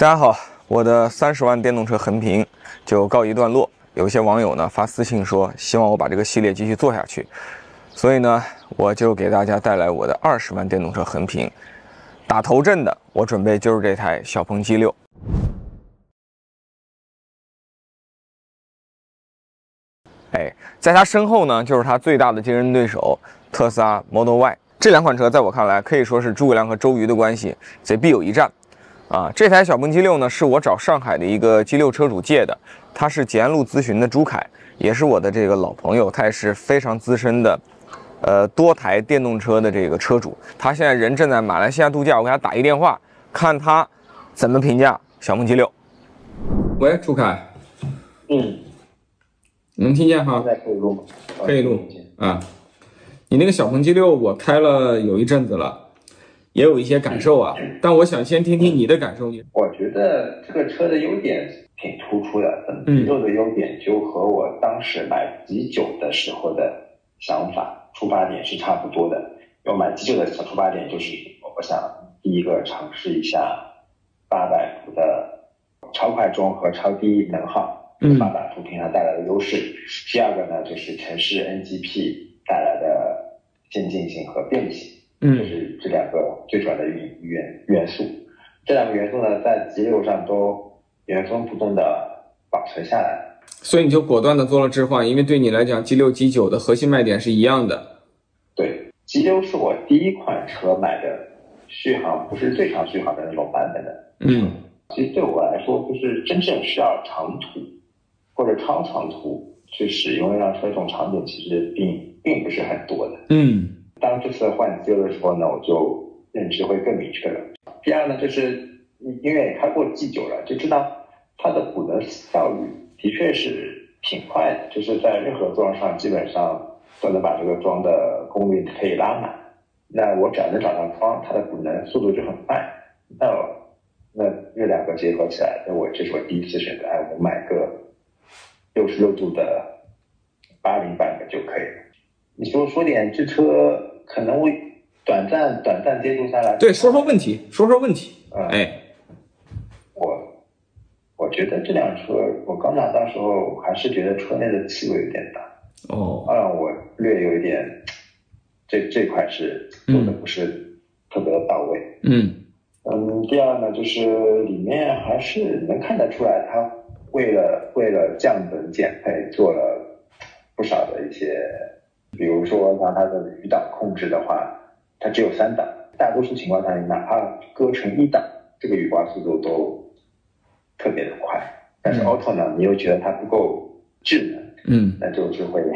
大家好，我的三十万电动车横评就告一段落。有一些网友呢发私信说，希望我把这个系列继续做下去，所以呢，我就给大家带来我的二十万电动车横评。打头阵的，我准备就是这台小鹏 G6。哎，在它身后呢，就是它最大的竞争对手特斯拉 Model Y。这两款车在我看来可以说是诸葛亮和周瑜的关系，贼必有一战。啊，这台小鹏 G6 呢，是我找上海的一个 G6 车主借的，他是捷安路咨询的朱凯，也是我的这个老朋友，他也是非常资深的，呃，多台电动车的这个车主。他现在人正在马来西亚度假，我给他打一电话，看他怎么评价小鹏 G6。喂，朱凯，嗯，能听见哈现？在可以录吗？可以录啊。你那个小鹏 G6 我开了有一阵子了，也有一些感受啊，但我想先听听你的感受。我觉得这个车的优点挺突出的，嗯 G 六的优点就和我当时买 G 九的时候的想法出发点是差不多的。要买 G 九的小出发点就是，我想第一个尝试一下八百伏的超快充和超低能耗，嗯八百伏平台带来的优势。第二个呢，就是城市 NGP 带来的先进性和便利性。这嗯是这两个最主要的元元元素。这两个元素呢，在 G 六上都原封不动的保存下来。所以你就果断的做了置换，因为对你来讲，G 六、G 九的核心卖点是一样的。对，G 六是我第一款车买的续航不是最长续航的那种版本的。嗯其实对我来说，就是真正需要长途或者超长途去使用一辆车这种场景，其实并并不是很多的。嗯当这次换机的时候呢，我就认知会更明确了。第二呢，就是因为开过 G 九了，就知道它的补能效率的确是挺快的，就是在任何桩上基本上都能把这个桩的功率可以拉满。那我只要能找到桩，它的补能速度就很快。那那这两个结合起来，那我这是我第一次选择，哎，我买个六十六度的八零版本就可以了。你说说点这车可能会短暂短暂接触下来，对，说说问题，说说问题。嗯，哎，我我觉得这辆车我刚拿到时候还是觉得车内的气味有点大，哦，让我略有一点这这块是做的不是特别的到位。嗯。嗯，第二呢，就是里面还是能看得出来，它为了为了降本减配做了不少的一些，比如说像它的余档控制的话，它只有三档，大多数情况下你哪怕搁成一档，这个雨刮速度都特别的快。但是嗯 Auto 呢，你又觉得它不够智能，嗯，那就是会有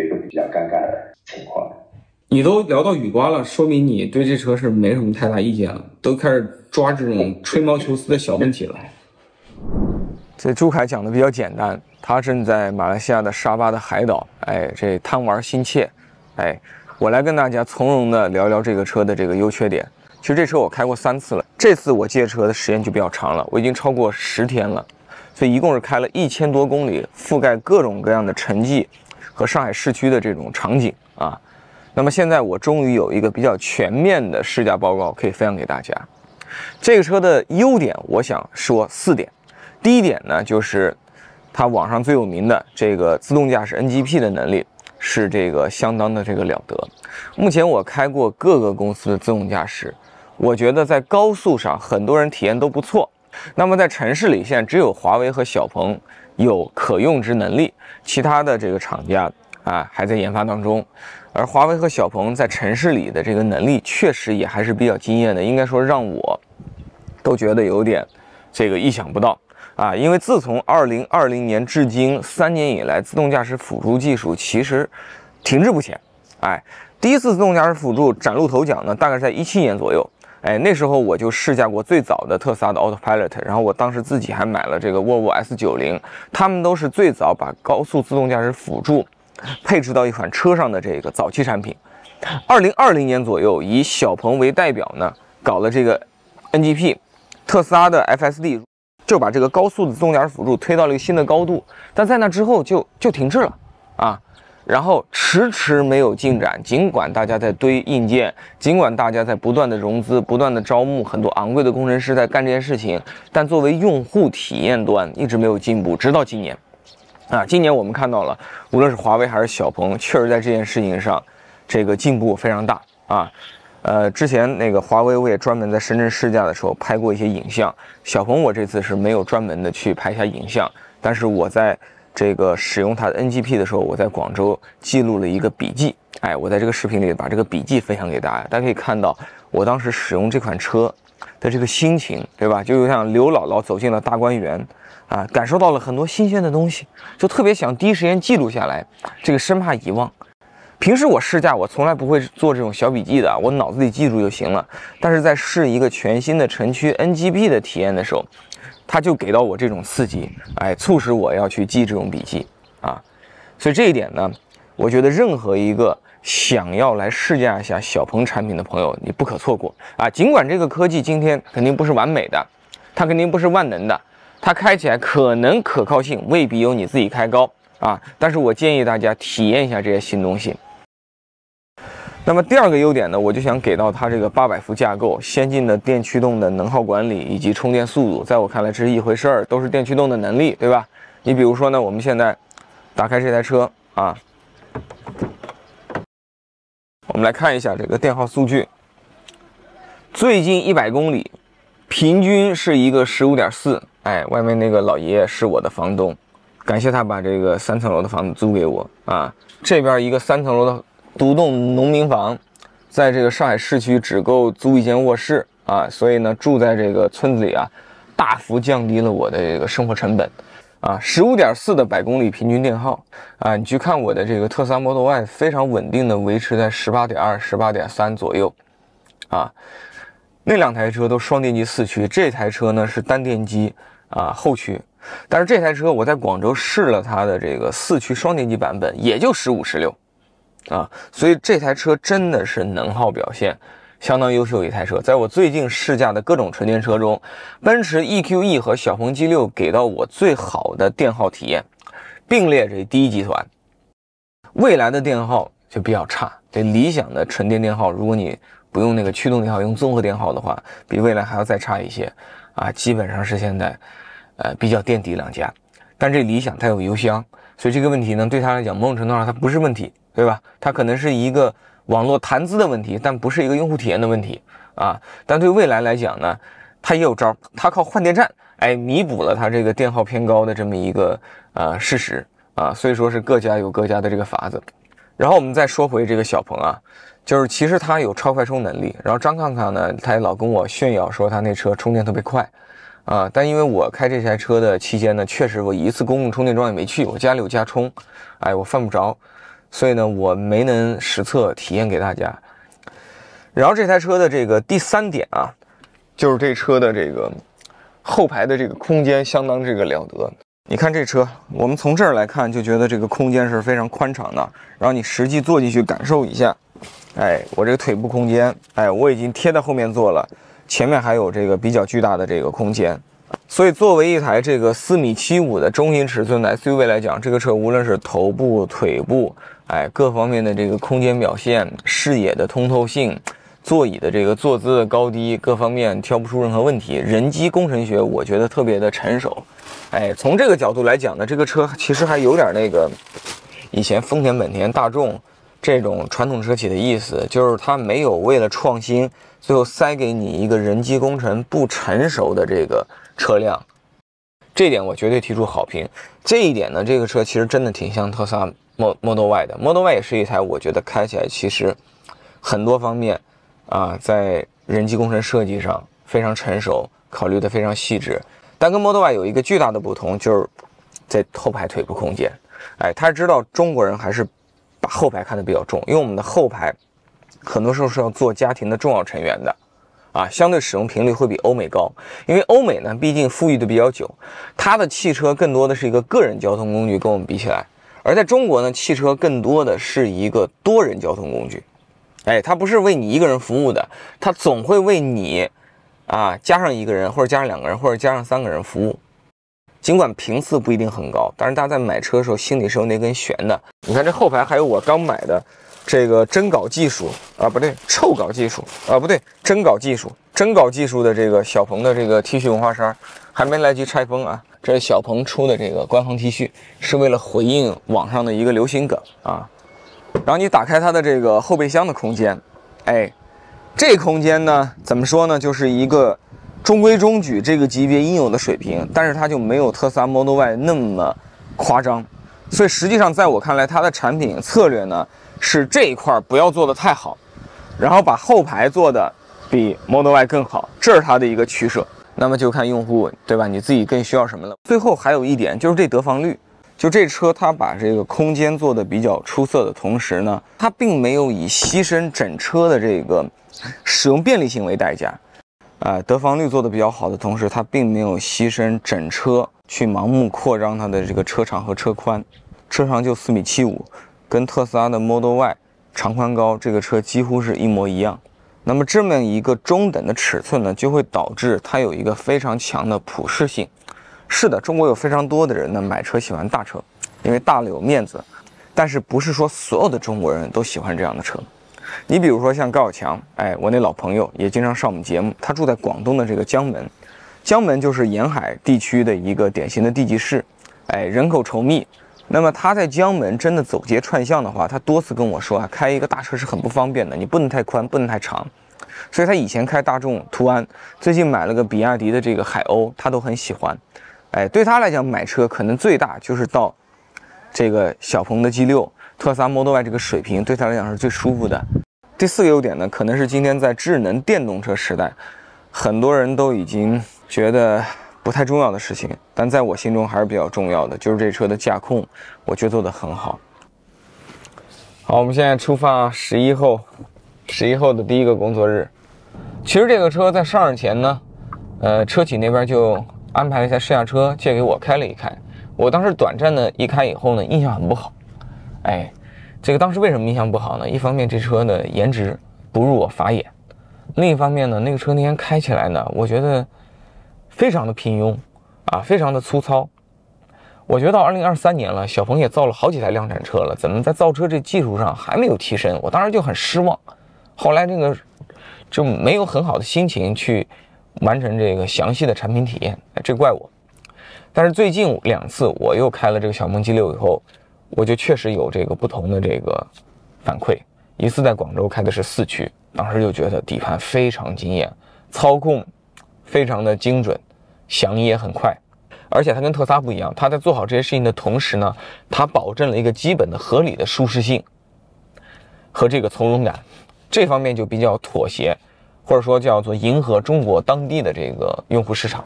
一个比较尴尬的情况。你都聊到雨刮了，说明你对这车是没什么太大意见了，都开始抓这种吹毛求疵的小问题了。这朱凯讲的比较简单，他正在马来西亚的沙巴的海岛，哎，这贪玩心切，哎，我来跟大家从容的聊聊这个车的这个优缺点。其实这车我开过三次了，这次我借车的时间就比较长了，我已经超过十天了，所以一共是开了一千多公里，覆盖各种各样的城际和上海市区的这种场景啊。那么现在我终于有一个比较全面的试驾报告可以分享给大家。这个车的优点，我想说四点。第一点呢，就是它网上最有名的这个自动驾驶 NGP 的能力是这个相当的这个了得。目前我开过各个公司的自动驾驶，我觉得在高速上很多人体验都不错。那么在城市里，现在只有华为和小鹏有可用之能力，其他的这个厂家啊还在研发当中。而华为和小鹏在城市里的这个能力确实也还是比较惊艳的，应该说让我都觉得有点这个意想不到啊！因为自从二零二零年至今三年以来，自动驾驶辅助技术其实停滞不前。哎，第一次自动驾驶辅助崭露头角呢，大概在一七年左右。哎，那时候我就试驾过最早的特斯拉的 Autopilot，然后我当时自己还买了这个沃尔沃 S90，他们都是最早把高速自动驾驶辅助配置到一款车上的这个早期产品。二零二零年左右，以小鹏为代表呢，搞了这个 NGP，特斯拉的 FSD 就把这个高速的自动驾驶辅助推到了一个新的高度，但在那之后就就停滞了啊。然后迟迟没有进展。尽管大家在堆硬件，尽管大家在不断的融资、不断的招募很多昂贵的工程师在干这件事情，但作为用户体验端一直没有进步。直到今年，啊，今年我们看到了，无论是华为还是小鹏，确实在这件事情上，这个进步非常大啊。呃，之前那个华为我也专门在深圳试驾的时候拍过一些影像，小鹏我这次是没有专门的去拍一下影像，但是我在。这个使用它的 NGP 的时候，我在广州记录了一个笔记。哎，我在这个视频里把这个笔记分享给大家，大家可以看到我当时使用这款车的这个心情，对吧？就像刘姥姥走进了大观园，啊，感受到了很多新鲜的东西，就特别想第一时间记录下来，这个生怕遗忘。平时我试驾，我从来不会做这种小笔记的，我脑子里记住就行了。但是在试一个全新的城区 NGP 的体验的时候，它就给到我这种刺激，哎，促使我要去记这种笔记啊，所以这一点呢，我觉得任何一个想要来试驾一下小鹏产品的朋友，你不可错过啊。尽管这个科技今天肯定不是完美的，它肯定不是万能的，它开起来可能可靠性未必有你自己开高啊，但是我建议大家体验一下这些新东西。那么第二个优点呢，我就想给到它这个八百伏架构、先进的电驱动的能耗管理以及充电速度，在我看来这是一回事儿，都是电驱动的能力，对吧？你比如说呢，我们现在打开这台车啊，我们来看一下这个电耗数据，最近一百公里平均是一个十五点四，哎，外面那个老爷爷是我的房东，感谢他把这个三层楼的房子租给我啊，这边一个三层楼的。独栋农民房，在这个上海市区只够租一间卧室啊，所以呢，住在这个村子里啊，大幅降低了我的这个生活成本啊。十五点四的百公里平均电耗啊，你去看我的这个特斯拉 Model Y，非常稳定的维持在十八点二、十八点三左右啊。那两台车都双电机四驱，这台车呢是单电机啊后驱，但是这台车我在广州试了它的这个四驱双电机版本，也就十五十六。啊，所以这台车真的是能耗表现相当优秀一台车。在我最近试驾的各种纯电车中，奔驰 EQE 和小鹏 G6 给到我最好的电耗体验，并列这第一集团。未来的电耗就比较差，这理想的纯电电耗，如果你不用那个驱动电耗，用综合电耗的话，比未来还要再差一些。啊，基本上是现在，呃，比较垫底两家。但这理想它有油箱，所以这个问题呢，对它来讲，某种程度上它不是问题。对吧？它可能是一个网络谈资的问题，但不是一个用户体验的问题啊。但对未来来讲呢，它也有招，它靠换电站，哎，弥补了它这个电耗偏高的这么一个呃事实啊。所以说是各家有各家的这个法子。然后我们再说回这个小鹏啊，就是其实它有超快充能力。然后张康康呢，他也老跟我炫耀说他那车充电特别快啊。但因为我开这台车的期间呢，确实我一次公共充电桩也没去，我家里有家充，哎，我犯不着。所以呢，我没能实测体验给大家。然后这台车的这个第三点啊，就是这车的这个后排的这个空间相当这个了得。你看这车，我们从这儿来看就觉得这个空间是非常宽敞的。然后你实际坐进去感受一下，哎，我这个腿部空间，哎，我已经贴在后面坐了，前面还有这个比较巨大的这个空间。所以，作为一台这个四米七五的中型尺寸的 SUV 来讲，这个车无论是头部、腿部，哎，各方面的这个空间表现、视野的通透性、座椅的这个坐姿的高低，各方面挑不出任何问题。人机工程学，我觉得特别的成熟。哎，从这个角度来讲呢，这个车其实还有点那个以前丰田、本田、大众这种传统车企的意思，就是它没有为了创新，最后塞给你一个人机工程不成熟的这个。车辆，这点我绝对提出好评。这一点呢，这个车其实真的挺像特斯拉 Model Y 的。Model Y 也是一台我觉得开起来其实很多方面啊，在人机工程设计上非常成熟，考虑的非常细致。但跟 Model Y 有一个巨大的不同，就是在后排腿部空间。哎，他知道中国人还是把后排看得比较重，因为我们的后排很多时候是要做家庭的重要成员的。啊，相对使用频率会比欧美高，因为欧美呢，毕竟富裕的比较久，它的汽车更多的是一个个人交通工具，跟我们比起来，而在中国呢，汽车更多的是一个多人交通工具，哎，它不是为你一个人服务的，它总会为你，啊，加上一个人或者加上两个人或者加上三个人服务，尽管频次不一定很高，但是大家在买车的时候心里是有那根弦的。你看这后排还有我刚买的这个真搞技术啊，不对，臭搞技术啊，不对，真搞技术，真搞技术的这个小鹏的这个 T 恤文化衫还没来及拆封啊。这是小鹏出的这个官方 T 恤，是为了回应网上的一个流行梗啊。然后你打开它的这个后备箱的空间，哎，这空间呢，怎么说呢，就是一个中规中矩这个级别应有的水平，但是它就没有特斯拉 Model Y 那么夸张。所以实际上在我看来，它的产品策略呢是这一块不要做的太好，然后把后排做的比 Model Y 更好，这是它的一个取舍。那么就看用户对吧？你自己更需要什么了。最后还有一点就是这得房率，就这车它把这个空间做的比较出色的同时呢，它并没有以牺牲整车的这个使用便利性为代价。啊，得房率做的比较好的同时，它并没有牺牲整车去盲目扩张它的这个车长和车宽，车长就四米七五，跟特斯拉的 Model Y 长宽高这个车几乎是一模一样。那么这么一个中等的尺寸呢，就会导致它有一个非常强的普适性。是的，中国有非常多的人呢买车喜欢大车，因为大了有面子。但是不是说所有的中国人都喜欢这样的车？你比如说像高小强，哎，我那老朋友也经常上我们节目，他住在广东的这个江门，江门就是沿海地区的一个典型的地级市，哎，人口稠密。那么他在江门真的走街串巷的话，他多次跟我说啊，开一个大车是很不方便的，你不能太宽，不能太长。所以他以前开大众途安，最近买了个比亚迪的这个海鸥，他都很喜欢。哎，对他来讲买车可能最大就是到这个小鹏的 G6、特斯拉 Model Y 这个水平，对他来讲是最舒服的。第四个优点呢，可能是今天在智能电动车时代，很多人都已经觉得。不太重要的事情，但在我心中还是比较重要的，就是这车的驾控，我觉得做得很好。好，我们现在出发十一后，十一后的第一个工作日。其实这个车在上市前呢，呃，车企那边就安排了一台试驾车借给我开了一开。我当时短暂的一开以后呢，印象很不好。哎，这个当时为什么印象不好呢？一方面这车的颜值不入我法眼，另一方面呢，那个车那天开起来呢，我觉得。非常的平庸，啊，非常的粗糙。我觉得到二零二三年了，小鹏也造了好几台量产车了，怎么在造车这技术上还没有提升？我当时就很失望。后来这个就没有很好的心情去完成这个详细的产品体验，这怪我。但是最近两次我又开了这个小鹏 G 六以后，我就确实有这个不同的这个反馈。一次在广州开的是四驱，当时就觉得底盘非常惊艳，操控。非常的精准，响应也很快，而且它跟特斯拉不一样，它在做好这些事情的同时呢，它保证了一个基本的合理的舒适性和这个从容感，这方面就比较妥协，或者说叫做迎合中国当地的这个用户市场。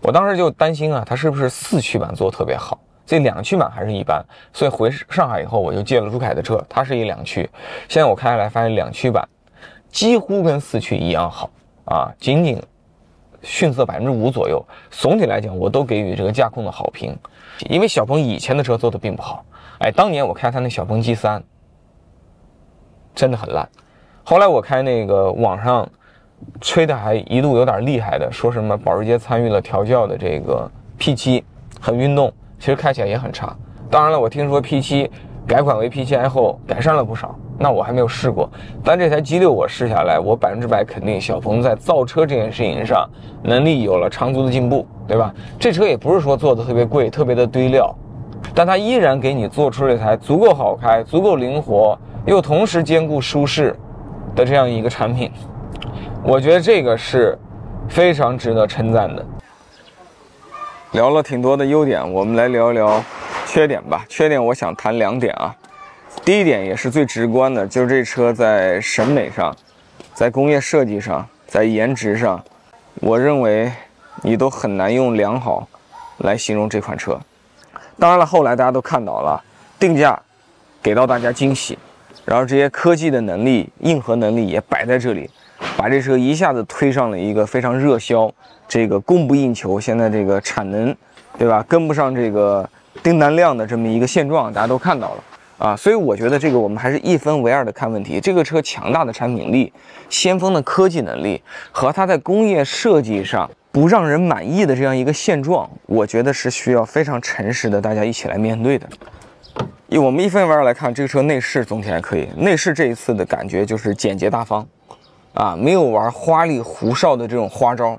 我当时就担心啊，它是不是四驱版做的特别好，这两驱版还是一般，所以回上海以后我就借了朱凯的车，它是一两驱，现在我开下来发现两驱版几乎跟四驱一样好啊，仅仅。逊色百分之五左右，总体来讲我都给予这个驾控的好评，因为小鹏以前的车做的并不好，哎，当年我开他那小鹏 G 三，真的很烂，后来我开那个网上吹的还一度有点厉害的，说什么保时捷参与了调教的这个 P 七很运动，其实开起来也很差。当然了，我听说 P 七改款为 P7i 后改善了不少。那我还没有试过，但这台 G6 我试下来，我百分之百肯定小鹏在造车这件事情上能力有了长足的进步，对吧？这车也不是说做的特别贵、特别的堆料，但它依然给你做出了一台足够好开、足够灵活，又同时兼顾舒适的这样一个产品。我觉得这个是非常值得称赞的。聊了挺多的优点，我们来聊一聊缺点吧。缺点我想谈两点啊。第一点也是最直观的，就是这车在审美上，在工业设计上，在颜值上，我认为你都很难用良好来形容这款车。当然了，后来大家都看到了，定价给到大家惊喜，然后这些科技的能力、硬核能力也摆在这里，把这车一下子推上了一个非常热销、这个供不应求，现在这个产能，对吧？跟不上这个订单量的这么一个现状，大家都看到了。啊，所以我觉得这个我们还是一分为二的看问题。这个车强大的产品力、先锋的科技能力和它在工业设计上不让人满意的这样一个现状，我觉得是需要非常诚实的，大家一起来面对的。以我们一分为二来看，这个车内饰总体还可以。内饰这一次的感觉就是简洁大方，啊，没有玩花里胡哨的这种花招。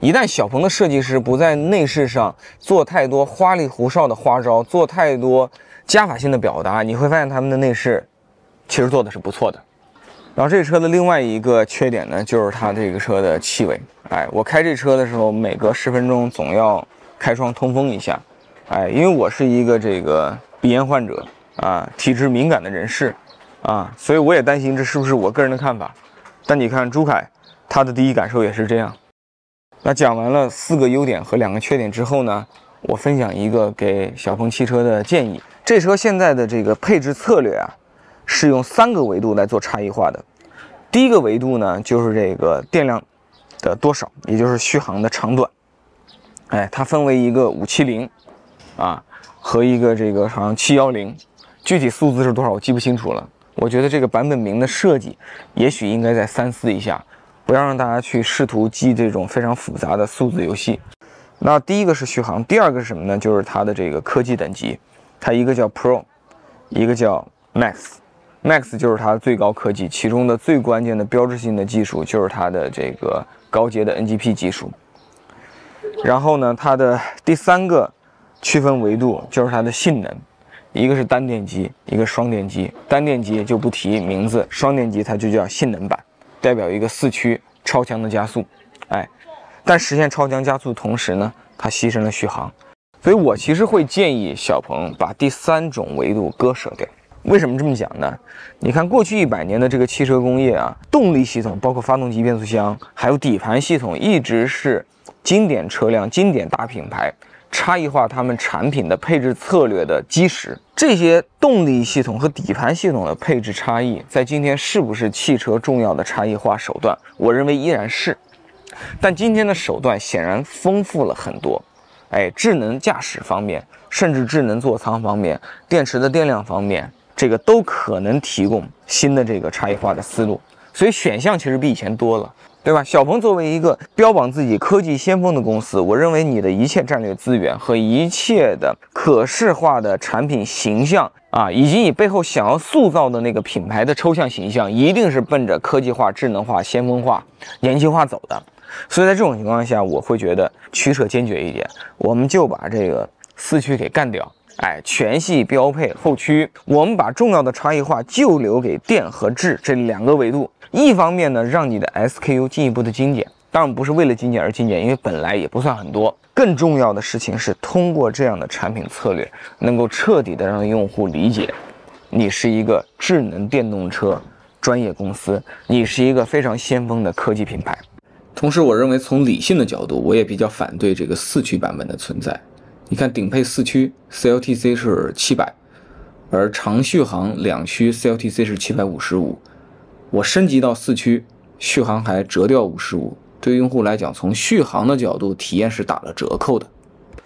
一旦小鹏的设计师不在内饰上做太多花里胡哨的花招，做太多加法性的表达，你会发现他们的内饰其实做的是不错的。然后这车的另外一个缺点呢，就是它这个车的气味。哎，我开这车的时候，每隔十分钟总要开窗通风一下。哎，因为我是一个这个鼻炎患者啊，体质敏感的人士啊，所以我也担心这是不是我个人的看法。但你看朱凯，他的第一感受也是这样。那讲完了四个优点和两个缺点之后呢，我分享一个给小鹏汽车的建议。这车现在的这个配置策略啊，是用三个维度来做差异化的。第一个维度呢，就是这个电量的多少，也就是续航的长短。哎，它分为一个五七零啊和一个这个好像七幺零，具体数字是多少我记不清楚了。我觉得这个版本名的设计，也许应该再三思一下。不要让大家去试图记这种非常复杂的数字游戏。那第一个是续航，第二个是什么呢？就是它的这个科技等级，它一个叫 Pro，一个叫 Max。Max 就是它最高科技，其中的最关键的标志性的技术就是它的这个高阶的 NGP 技术。然后呢，它的第三个区分维度就是它的性能，一个是单电机，一个双电机。单电机就不提名字，双电机它就叫性能版。代表一个四驱超强的加速，哎，但实现超强加速的同时呢，它牺牲了续航，所以我其实会建议小鹏把第三种维度割舍掉。为什么这么讲呢？你看过去一百年的这个汽车工业啊，动力系统包括发动机、变速箱，还有底盘系统，一直是经典车辆、经典大品牌。差异化他们产品的配置策略的基石，这些动力系统和底盘系统的配置差异，在今天是不是汽车重要的差异化手段？我认为依然是，但今天的手段显然丰富了很多。哎，智能驾驶方面，甚至智能座舱方面，电池的电量方面，这个都可能提供新的这个差异化的思路。所以选项其实比以前多了。对吧？小鹏作为一个标榜自己科技先锋的公司，我认为你的一切战略资源和一切的可视化的产品形象啊，以及你背后想要塑造的那个品牌的抽象形象，一定是奔着科技化、智能化、先锋化、年轻化走的。所以在这种情况下，我会觉得取舍坚决一点，我们就把这个四驱给干掉。哎，全系标配后驱，我们把重要的差异化就留给电和智这两个维度。一方面呢，让你的 SKU 进一步的精简，当然不是为了精简而精简，因为本来也不算很多。更重要的事情是，通过这样的产品策略，能够彻底的让用户理解，你是一个智能电动车专业公司，你是一个非常先锋的科技品牌。同时，我认为从理性的角度，我也比较反对这个四驱版本的存在。你看，顶配四驱 CLTC 是七百，而长续航两驱 CLTC 是七百五十五。我升级到四驱，续航还折掉五十五，对用户来讲，从续航的角度，体验是打了折扣的。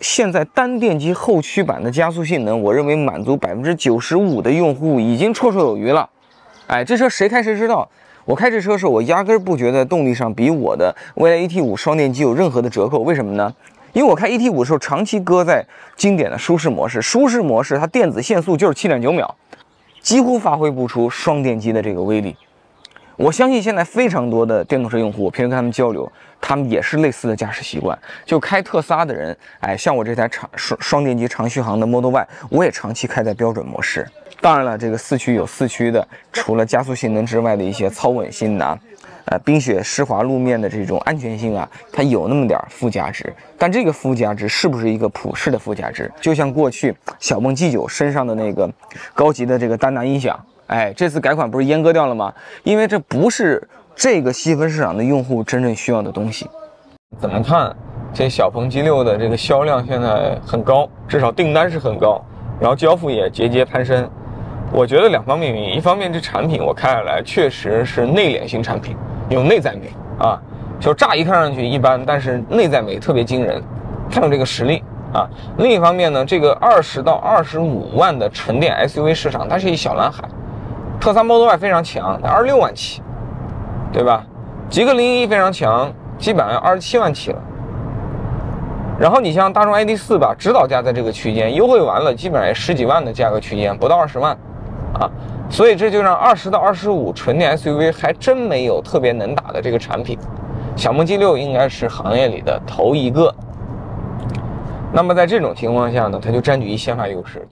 现在单电机后驱版的加速性能，我认为满足百分之九十五的用户已经绰绰有余了。哎，这车谁开谁知道。我开这车时候，我压根儿不觉得动力上比我的蔚来 ET 五双电机有任何的折扣。为什么呢？因为我开 ET 五的时候，长期搁在经典的舒适模式，舒适模式它电子限速就是七点九秒，几乎发挥不出双电机的这个威力。我相信现在非常多的电动车用户，我平时跟他们交流，他们也是类似的驾驶习惯。就开特斯拉的人，哎，像我这台长双双电机长续航的 Model Y，我也长期开在标准模式。当然了，这个四驱有四驱的，除了加速性能之外的一些操稳性呐，呃，冰雪湿滑路面的这种安全性啊，它有那么点附加值。但这个附加值是不是一个普世的附加值？就像过去小鹏 G9 身上的那个高级的这个丹拿音响。哎，这次改款不是阉割掉了吗？因为这不是这个细分市场的用户真正需要的东西。怎么看？这小鹏 G6 的这个销量现在很高，至少订单是很高，然后交付也节节攀升。我觉得两方面原因，一方面这产品我开下来确实是内敛型产品，有内在美啊，就乍一看上去一般，但是内在美特别惊人，它有这个实力啊。另一方面呢，这个二十到二十五万的纯电 SUV 市场，它是一小蓝海。特斯拉 Model Y 非常强，二十六万起，对吧？极氪零一非常强，基本上二十七万起了。然后你像大众 ID.4 吧，指导价在这个区间，优惠完了基本上也十几万的价格区间，不到二十万，啊，所以这就让二十到二十五纯电 SUV 还真没有特别能打的这个产品。小鹏 G6 应该是行业里的头一个。那么在这种情况下呢，它就占据一先发优势。